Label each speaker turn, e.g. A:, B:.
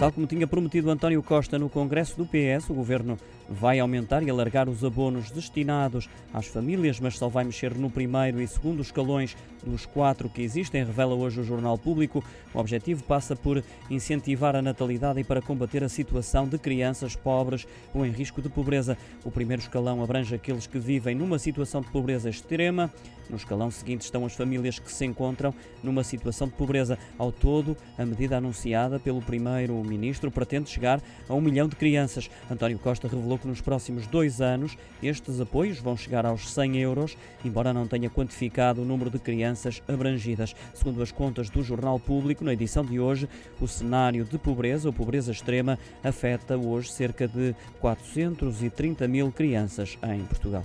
A: Tal como tinha prometido António Costa no Congresso do PS, o governo vai aumentar e alargar os abonos destinados às famílias, mas só vai mexer no primeiro e segundo escalões dos quatro que existem, revela hoje o Jornal Público. O objetivo passa por incentivar a natalidade e para combater a situação de crianças pobres ou em risco de pobreza. O primeiro escalão abrange aqueles que vivem numa situação de pobreza extrema. No escalão seguinte estão as famílias que se encontram numa situação de pobreza. Ao todo, a medida anunciada pelo primeiro Primeiro-Ministro pretende chegar a um milhão de crianças. António Costa revelou que nos próximos dois anos estes apoios vão chegar aos 100 euros, embora não tenha quantificado o número de crianças abrangidas. Segundo as contas do Jornal Público, na edição de hoje, o cenário de pobreza ou pobreza extrema afeta hoje cerca de 430 mil crianças em Portugal.